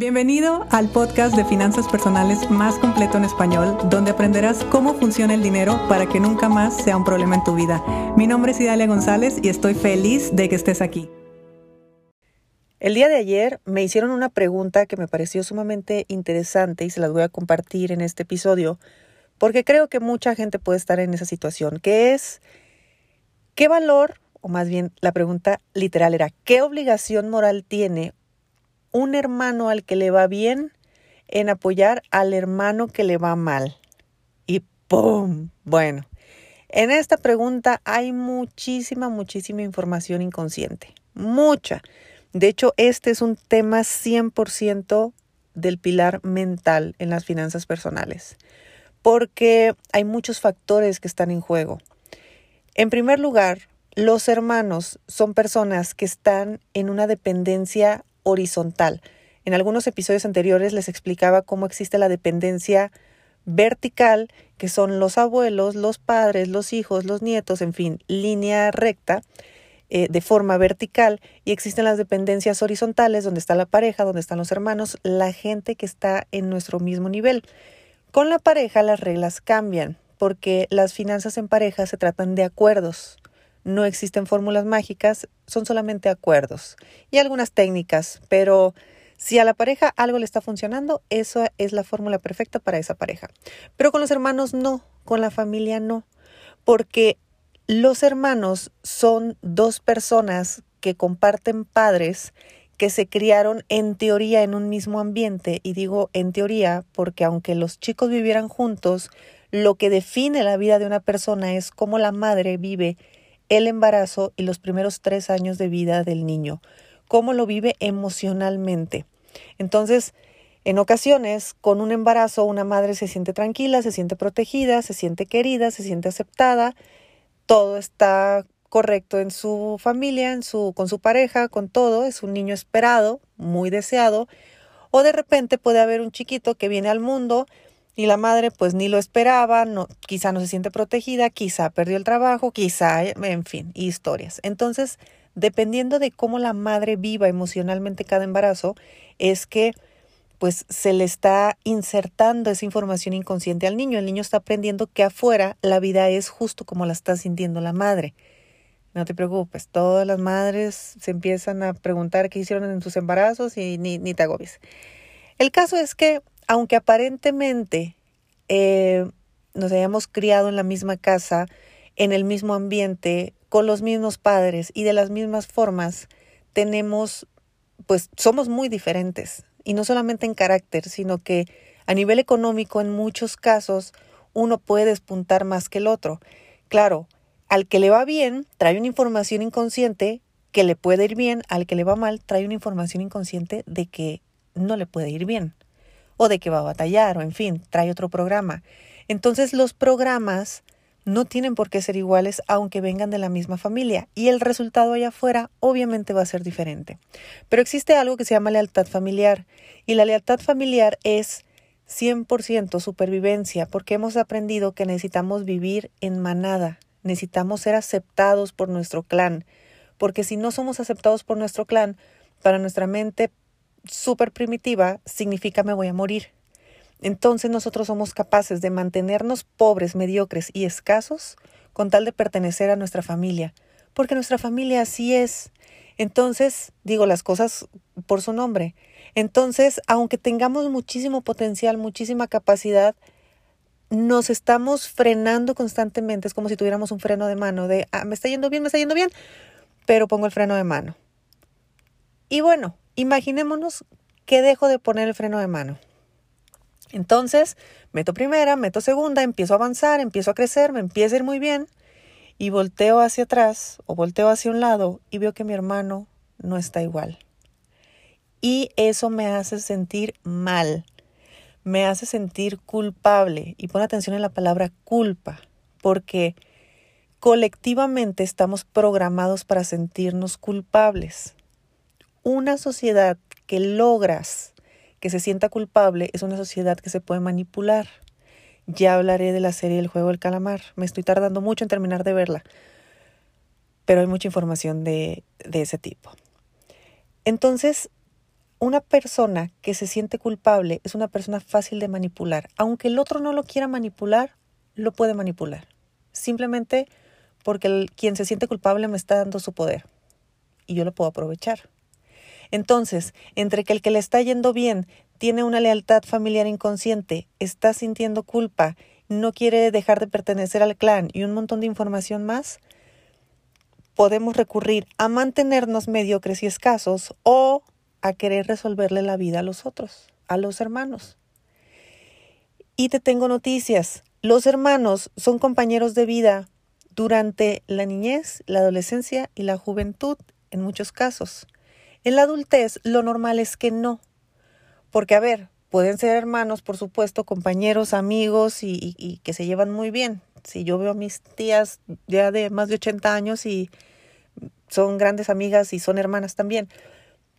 Bienvenido al podcast de finanzas personales más completo en español, donde aprenderás cómo funciona el dinero para que nunca más sea un problema en tu vida. Mi nombre es Idalia González y estoy feliz de que estés aquí. El día de ayer me hicieron una pregunta que me pareció sumamente interesante y se las voy a compartir en este episodio, porque creo que mucha gente puede estar en esa situación, que es, ¿qué valor, o más bien la pregunta literal era, ¿qué obligación moral tiene un hermano al que le va bien en apoyar al hermano que le va mal. Y ¡pum! Bueno, en esta pregunta hay muchísima, muchísima información inconsciente. Mucha. De hecho, este es un tema 100% del pilar mental en las finanzas personales, porque hay muchos factores que están en juego. En primer lugar, los hermanos son personas que están en una dependencia horizontal. En algunos episodios anteriores les explicaba cómo existe la dependencia vertical, que son los abuelos, los padres, los hijos, los nietos, en fin, línea recta, eh, de forma vertical, y existen las dependencias horizontales, donde está la pareja, donde están los hermanos, la gente que está en nuestro mismo nivel. Con la pareja las reglas cambian, porque las finanzas en pareja se tratan de acuerdos. No existen fórmulas mágicas, son solamente acuerdos y algunas técnicas, pero si a la pareja algo le está funcionando, eso es la fórmula perfecta para esa pareja. Pero con los hermanos no, con la familia no, porque los hermanos son dos personas que comparten padres que se criaron en teoría en un mismo ambiente, y digo en teoría porque aunque los chicos vivieran juntos, lo que define la vida de una persona es cómo la madre vive el embarazo y los primeros tres años de vida del niño, cómo lo vive emocionalmente. Entonces, en ocasiones, con un embarazo, una madre se siente tranquila, se siente protegida, se siente querida, se siente aceptada, todo está correcto en su familia, en su, con su pareja, con todo, es un niño esperado, muy deseado, o de repente puede haber un chiquito que viene al mundo y la madre pues ni lo esperaba, no, quizá no se siente protegida, quizá perdió el trabajo, quizá, en fin, historias. Entonces, dependiendo de cómo la madre viva emocionalmente cada embarazo, es que pues se le está insertando esa información inconsciente al niño. El niño está aprendiendo que afuera la vida es justo como la está sintiendo la madre. No te preocupes, todas las madres se empiezan a preguntar qué hicieron en sus embarazos y ni, ni te agobies. El caso es que aunque aparentemente eh, nos hayamos criado en la misma casa, en el mismo ambiente, con los mismos padres y de las mismas formas, tenemos, pues somos muy diferentes. Y no solamente en carácter, sino que a nivel económico, en muchos casos, uno puede despuntar más que el otro. Claro, al que le va bien, trae una información inconsciente que le puede ir bien, al que le va mal, trae una información inconsciente de que no le puede ir bien o de que va a batallar o en fin, trae otro programa. Entonces los programas no tienen por qué ser iguales aunque vengan de la misma familia y el resultado allá afuera obviamente va a ser diferente. Pero existe algo que se llama lealtad familiar y la lealtad familiar es 100% supervivencia porque hemos aprendido que necesitamos vivir en manada, necesitamos ser aceptados por nuestro clan, porque si no somos aceptados por nuestro clan, para nuestra mente súper primitiva significa me voy a morir. Entonces nosotros somos capaces de mantenernos pobres, mediocres y escasos con tal de pertenecer a nuestra familia, porque nuestra familia así es. Entonces, digo las cosas por su nombre. Entonces, aunque tengamos muchísimo potencial, muchísima capacidad, nos estamos frenando constantemente. Es como si tuviéramos un freno de mano de, ah, me está yendo bien, me está yendo bien, pero pongo el freno de mano. Y bueno, Imaginémonos que dejo de poner el freno de mano. Entonces, meto primera, meto segunda, empiezo a avanzar, empiezo a crecer, me empieza a ir muy bien y volteo hacia atrás o volteo hacia un lado y veo que mi hermano no está igual. Y eso me hace sentir mal, me hace sentir culpable. Y pon atención en la palabra culpa, porque colectivamente estamos programados para sentirnos culpables una sociedad que logras que se sienta culpable es una sociedad que se puede manipular. Ya hablaré de la serie El juego del calamar. Me estoy tardando mucho en terminar de verla, pero hay mucha información de, de ese tipo. Entonces, una persona que se siente culpable es una persona fácil de manipular. Aunque el otro no lo quiera manipular, lo puede manipular. Simplemente porque quien se siente culpable me está dando su poder y yo lo puedo aprovechar. Entonces, entre que el que le está yendo bien tiene una lealtad familiar inconsciente, está sintiendo culpa, no quiere dejar de pertenecer al clan y un montón de información más, podemos recurrir a mantenernos mediocres y escasos o a querer resolverle la vida a los otros, a los hermanos. Y te tengo noticias. Los hermanos son compañeros de vida durante la niñez, la adolescencia y la juventud en muchos casos. En la adultez lo normal es que no. Porque, a ver, pueden ser hermanos, por supuesto, compañeros, amigos y, que se llevan muy bien. Si yo veo a mis tías ya de más de 80 años y son grandes amigas y son hermanas también.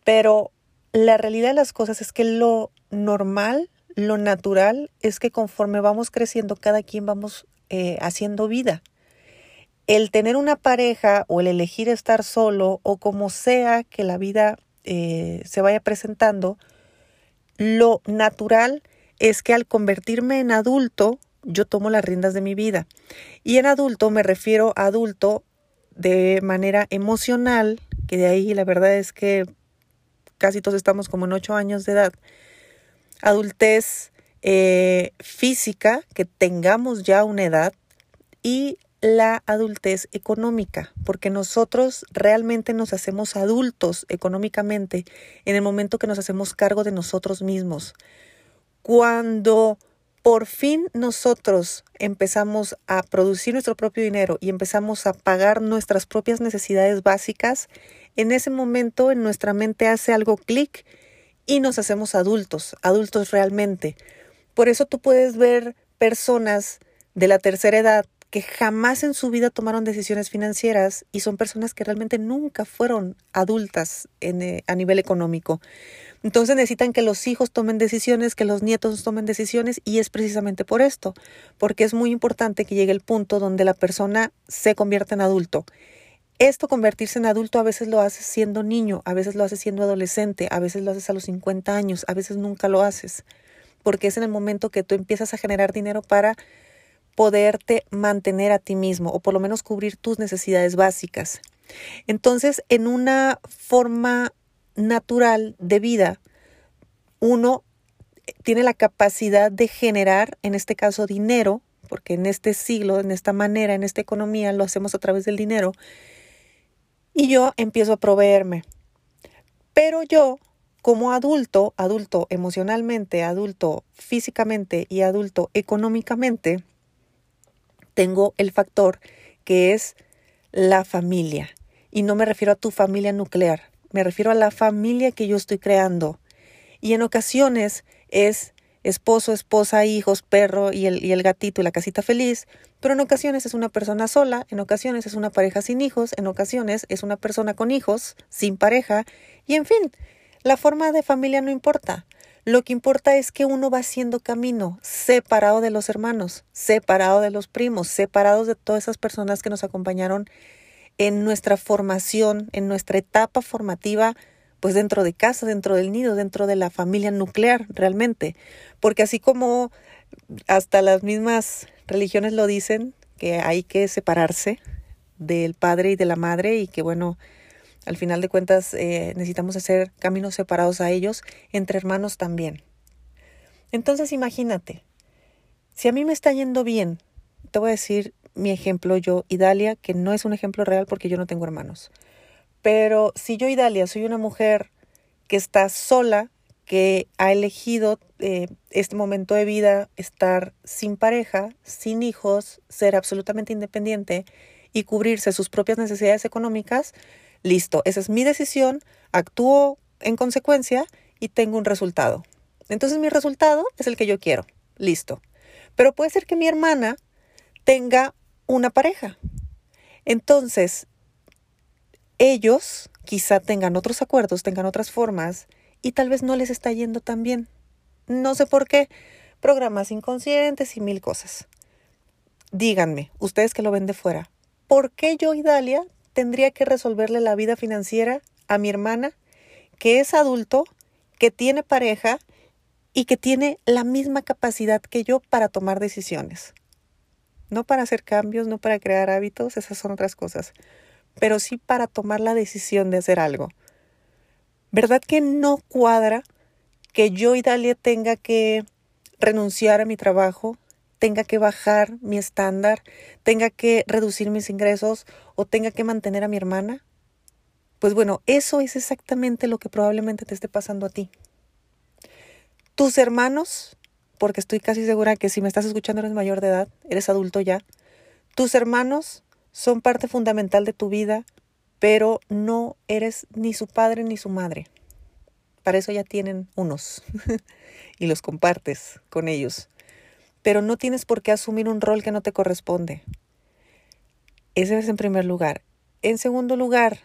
Pero la realidad de las cosas es que lo normal, lo natural, es que conforme vamos creciendo, cada quien vamos eh, haciendo vida el tener una pareja o el elegir estar solo o como sea que la vida eh, se vaya presentando, lo natural es que al convertirme en adulto, yo tomo las riendas de mi vida. Y en adulto me refiero a adulto de manera emocional, que de ahí la verdad es que casi todos estamos como en ocho años de edad. Adultez eh, física, que tengamos ya una edad, y la adultez económica, porque nosotros realmente nos hacemos adultos económicamente en el momento que nos hacemos cargo de nosotros mismos. Cuando por fin nosotros empezamos a producir nuestro propio dinero y empezamos a pagar nuestras propias necesidades básicas, en ese momento en nuestra mente hace algo clic y nos hacemos adultos, adultos realmente. Por eso tú puedes ver personas de la tercera edad que jamás en su vida tomaron decisiones financieras y son personas que realmente nunca fueron adultas eh, a nivel económico. Entonces necesitan que los hijos tomen decisiones, que los nietos tomen decisiones y es precisamente por esto, porque es muy importante que llegue el punto donde la persona se convierta en adulto. Esto convertirse en adulto a veces lo haces siendo niño, a veces lo haces siendo adolescente, a veces lo haces a los 50 años, a veces nunca lo haces, porque es en el momento que tú empiezas a generar dinero para poderte mantener a ti mismo o por lo menos cubrir tus necesidades básicas. Entonces, en una forma natural de vida, uno tiene la capacidad de generar, en este caso, dinero, porque en este siglo, en esta manera, en esta economía, lo hacemos a través del dinero, y yo empiezo a proveerme. Pero yo, como adulto, adulto emocionalmente, adulto físicamente y adulto económicamente, tengo el factor que es la familia. Y no me refiero a tu familia nuclear, me refiero a la familia que yo estoy creando. Y en ocasiones es esposo, esposa, hijos, perro y el, y el gatito y la casita feliz, pero en ocasiones es una persona sola, en ocasiones es una pareja sin hijos, en ocasiones es una persona con hijos, sin pareja, y en fin, la forma de familia no importa. Lo que importa es que uno va haciendo camino, separado de los hermanos, separado de los primos, separados de todas esas personas que nos acompañaron en nuestra formación, en nuestra etapa formativa, pues dentro de casa, dentro del nido, dentro de la familia nuclear realmente. Porque así como hasta las mismas religiones lo dicen, que hay que separarse del padre y de la madre y que bueno, al final de cuentas, eh, necesitamos hacer caminos separados a ellos, entre hermanos también. Entonces, imagínate, si a mí me está yendo bien, te voy a decir mi ejemplo, yo, Idalia, que no es un ejemplo real porque yo no tengo hermanos. Pero si yo, Idalia, soy una mujer que está sola, que ha elegido eh, este momento de vida estar sin pareja, sin hijos, ser absolutamente independiente y cubrirse sus propias necesidades económicas, Listo, esa es mi decisión, actúo en consecuencia y tengo un resultado. Entonces mi resultado es el que yo quiero. Listo. Pero puede ser que mi hermana tenga una pareja. Entonces, ellos quizá tengan otros acuerdos, tengan otras formas y tal vez no les está yendo tan bien. No sé por qué. Programas inconscientes y mil cosas. Díganme, ustedes que lo ven de fuera, ¿por qué yo y Dalia tendría que resolverle la vida financiera a mi hermana, que es adulto, que tiene pareja y que tiene la misma capacidad que yo para tomar decisiones. No para hacer cambios, no para crear hábitos, esas son otras cosas, pero sí para tomar la decisión de hacer algo. ¿Verdad que no cuadra que yo y Dalia tenga que renunciar a mi trabajo, tenga que bajar mi estándar, tenga que reducir mis ingresos o tenga que mantener a mi hermana? Pues bueno, eso es exactamente lo que probablemente te esté pasando a ti. Tus hermanos, porque estoy casi segura que si me estás escuchando eres mayor de edad, eres adulto ya, tus hermanos son parte fundamental de tu vida, pero no eres ni su padre ni su madre. Para eso ya tienen unos y los compartes con ellos. Pero no tienes por qué asumir un rol que no te corresponde. Ese es en primer lugar. En segundo lugar,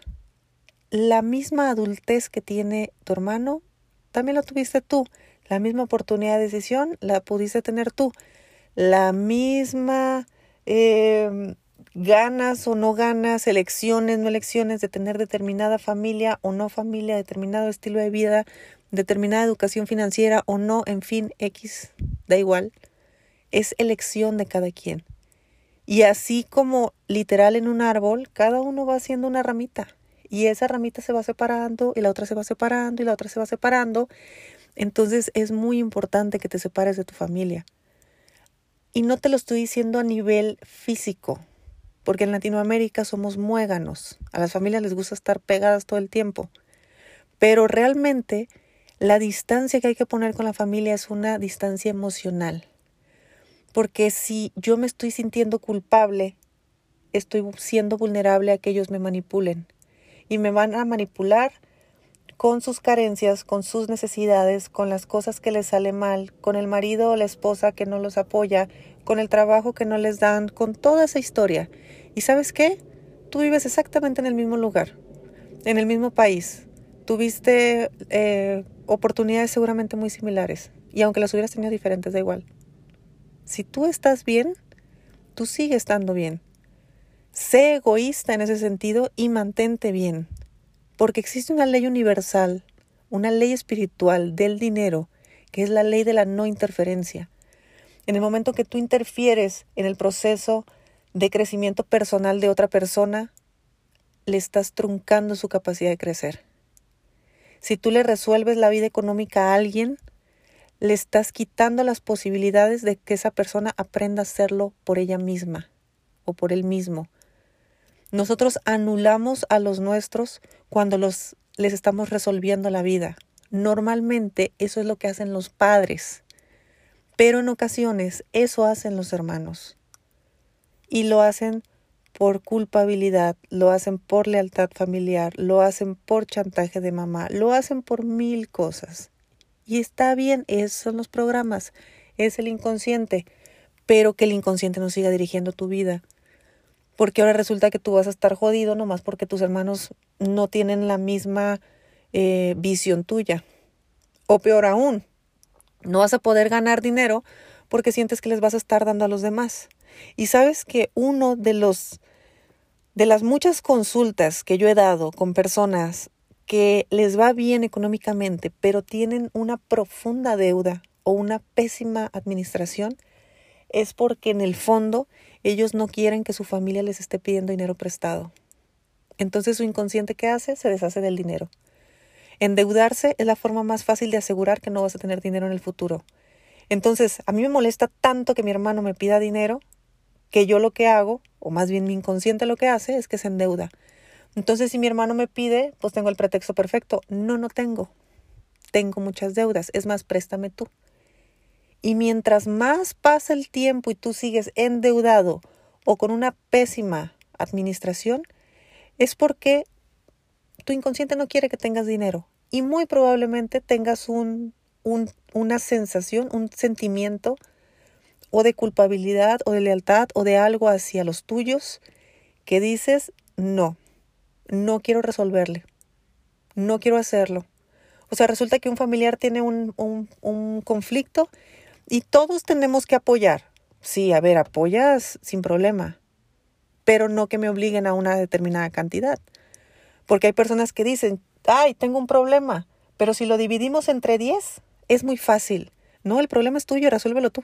la misma adultez que tiene tu hermano, también la tuviste tú. La misma oportunidad de decisión la pudiste tener tú. La misma eh, ganas o no ganas, elecciones, no elecciones de tener determinada familia o no familia, determinado estilo de vida, determinada educación financiera o no, en fin, X, da igual. Es elección de cada quien. Y así como literal en un árbol, cada uno va haciendo una ramita. Y esa ramita se va separando y la otra se va separando y la otra se va separando. Entonces es muy importante que te separes de tu familia. Y no te lo estoy diciendo a nivel físico, porque en Latinoamérica somos muéganos. A las familias les gusta estar pegadas todo el tiempo. Pero realmente la distancia que hay que poner con la familia es una distancia emocional. Porque si yo me estoy sintiendo culpable, estoy siendo vulnerable a que ellos me manipulen y me van a manipular con sus carencias, con sus necesidades, con las cosas que les sale mal, con el marido o la esposa que no los apoya, con el trabajo que no les dan, con toda esa historia. ¿Y sabes qué? Tú vives exactamente en el mismo lugar, en el mismo país. Tuviste eh, oportunidades seguramente muy similares. Y aunque las hubieras tenido diferentes, da igual. Si tú estás bien, tú sigues estando bien. Sé egoísta en ese sentido y mantente bien, porque existe una ley universal, una ley espiritual del dinero, que es la ley de la no interferencia. En el momento que tú interfieres en el proceso de crecimiento personal de otra persona, le estás truncando su capacidad de crecer. Si tú le resuelves la vida económica a alguien, le estás quitando las posibilidades de que esa persona aprenda a hacerlo por ella misma o por él mismo. Nosotros anulamos a los nuestros cuando los, les estamos resolviendo la vida. Normalmente eso es lo que hacen los padres, pero en ocasiones eso hacen los hermanos. Y lo hacen por culpabilidad, lo hacen por lealtad familiar, lo hacen por chantaje de mamá, lo hacen por mil cosas. Y está bien, esos son los programas, es el inconsciente, pero que el inconsciente no siga dirigiendo tu vida porque ahora resulta que tú vas a estar jodido nomás porque tus hermanos no tienen la misma eh, visión tuya. O peor aún, no vas a poder ganar dinero porque sientes que les vas a estar dando a los demás. Y sabes que uno de los de las muchas consultas que yo he dado con personas que les va bien económicamente, pero tienen una profunda deuda o una pésima administración, es porque en el fondo ellos no quieren que su familia les esté pidiendo dinero prestado. Entonces su inconsciente ¿qué hace? Se deshace del dinero. Endeudarse es la forma más fácil de asegurar que no vas a tener dinero en el futuro. Entonces, a mí me molesta tanto que mi hermano me pida dinero que yo lo que hago, o más bien mi inconsciente lo que hace, es que se endeuda. Entonces, si mi hermano me pide, pues tengo el pretexto perfecto. No, no tengo. Tengo muchas deudas. Es más, préstame tú. Y mientras más pasa el tiempo y tú sigues endeudado o con una pésima administración, es porque tu inconsciente no quiere que tengas dinero y muy probablemente tengas un, una sensación, un sentimiento o de culpabilidad o de lealtad o de algo hacia los tuyos que dices, no, no quiero resolverle, no quiero hacerlo. O sea, resulta que un familiar tiene un, un, conflicto y todos tenemos que apoyar. Sí, a ver, apoyas sin problema, pero no que me obliguen a una determinada cantidad. Porque hay personas que dicen, ay, tengo un problema, Pero si lo dividimos entre 10, es muy fácil. No, el problema es tuyo, resuélvelo tú.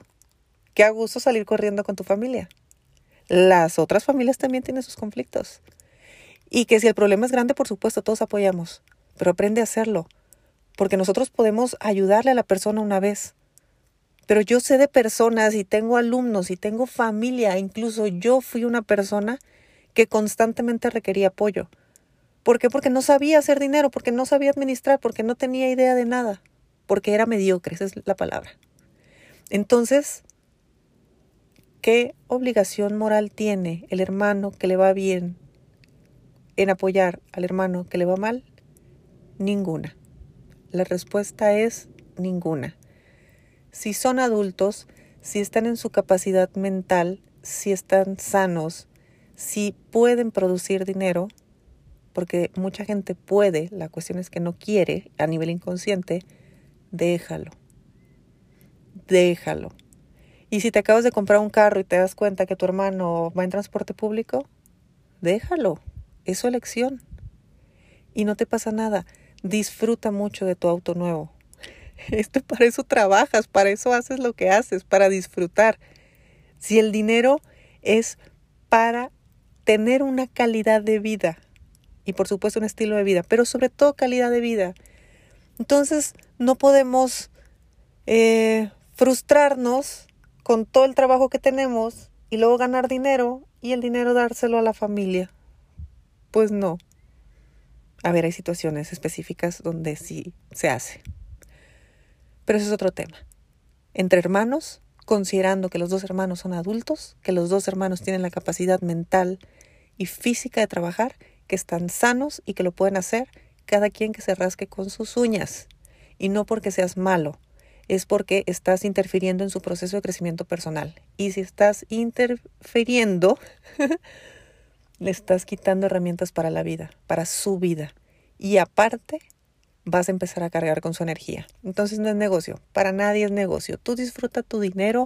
Qué a gusto salir corriendo con tu familia. Las otras familias también tienen sus conflictos. Y que si el problema es grande, por supuesto, todos apoyamos. Pero aprende a hacerlo. Porque nosotros podemos ayudarle a la persona una vez. Pero yo sé de personas y tengo alumnos y tengo familia. Incluso yo fui una persona que constantemente requería apoyo. ¿Por qué? Porque no sabía hacer dinero, porque no sabía administrar, porque no tenía idea de nada, porque era mediocre, esa es la palabra. Entonces, ¿qué obligación moral tiene el hermano que le va bien en apoyar al hermano que le va mal? Ninguna. La respuesta es ninguna. Si son adultos, si están en su capacidad mental, si están sanos, si pueden producir dinero, porque mucha gente puede, la cuestión es que no quiere a nivel inconsciente, déjalo. Déjalo. Y si te acabas de comprar un carro y te das cuenta que tu hermano va en transporte público, déjalo. Es su elección. Y no te pasa nada. Disfruta mucho de tu auto nuevo. Esto para eso trabajas, para eso haces lo que haces, para disfrutar. Si el dinero es para tener una calidad de vida y por supuesto un estilo de vida, pero sobre todo calidad de vida. Entonces no podemos eh, frustrarnos con todo el trabajo que tenemos y luego ganar dinero y el dinero dárselo a la familia. Pues no. A ver, hay situaciones específicas donde sí se hace. Pero eso es otro tema. Entre hermanos, considerando que los dos hermanos son adultos, que los dos hermanos tienen la capacidad mental y física de trabajar, que están sanos y que lo pueden hacer, cada quien que se rasque con sus uñas. Y no porque seas malo, es porque estás interfiriendo en su proceso de crecimiento personal. Y si estás interfiriendo, le estás quitando herramientas para la vida, para su vida. Y aparte, vas a empezar a cargar con su energía. Entonces no es negocio, para nadie es negocio. Tú disfruta tu dinero,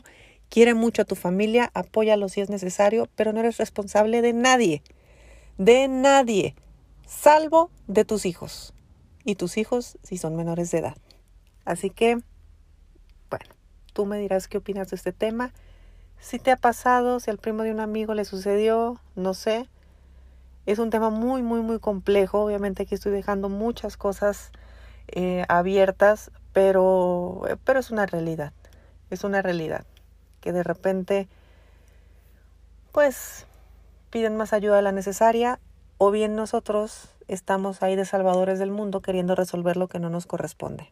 quiere mucho a tu familia, apóyalo si es necesario, pero no eres responsable de nadie, de nadie, salvo de tus hijos. Y tus hijos si son menores de edad. Así que, bueno, tú me dirás qué opinas de este tema. Si te ha pasado, si al primo de un amigo le sucedió, no sé. Es un tema muy, muy, muy complejo. Obviamente aquí estoy dejando muchas cosas eh, abiertas, pero, pero es una realidad, es una realidad que de repente pues piden más ayuda de la necesaria o bien nosotros estamos ahí de salvadores del mundo queriendo resolver lo que no nos corresponde.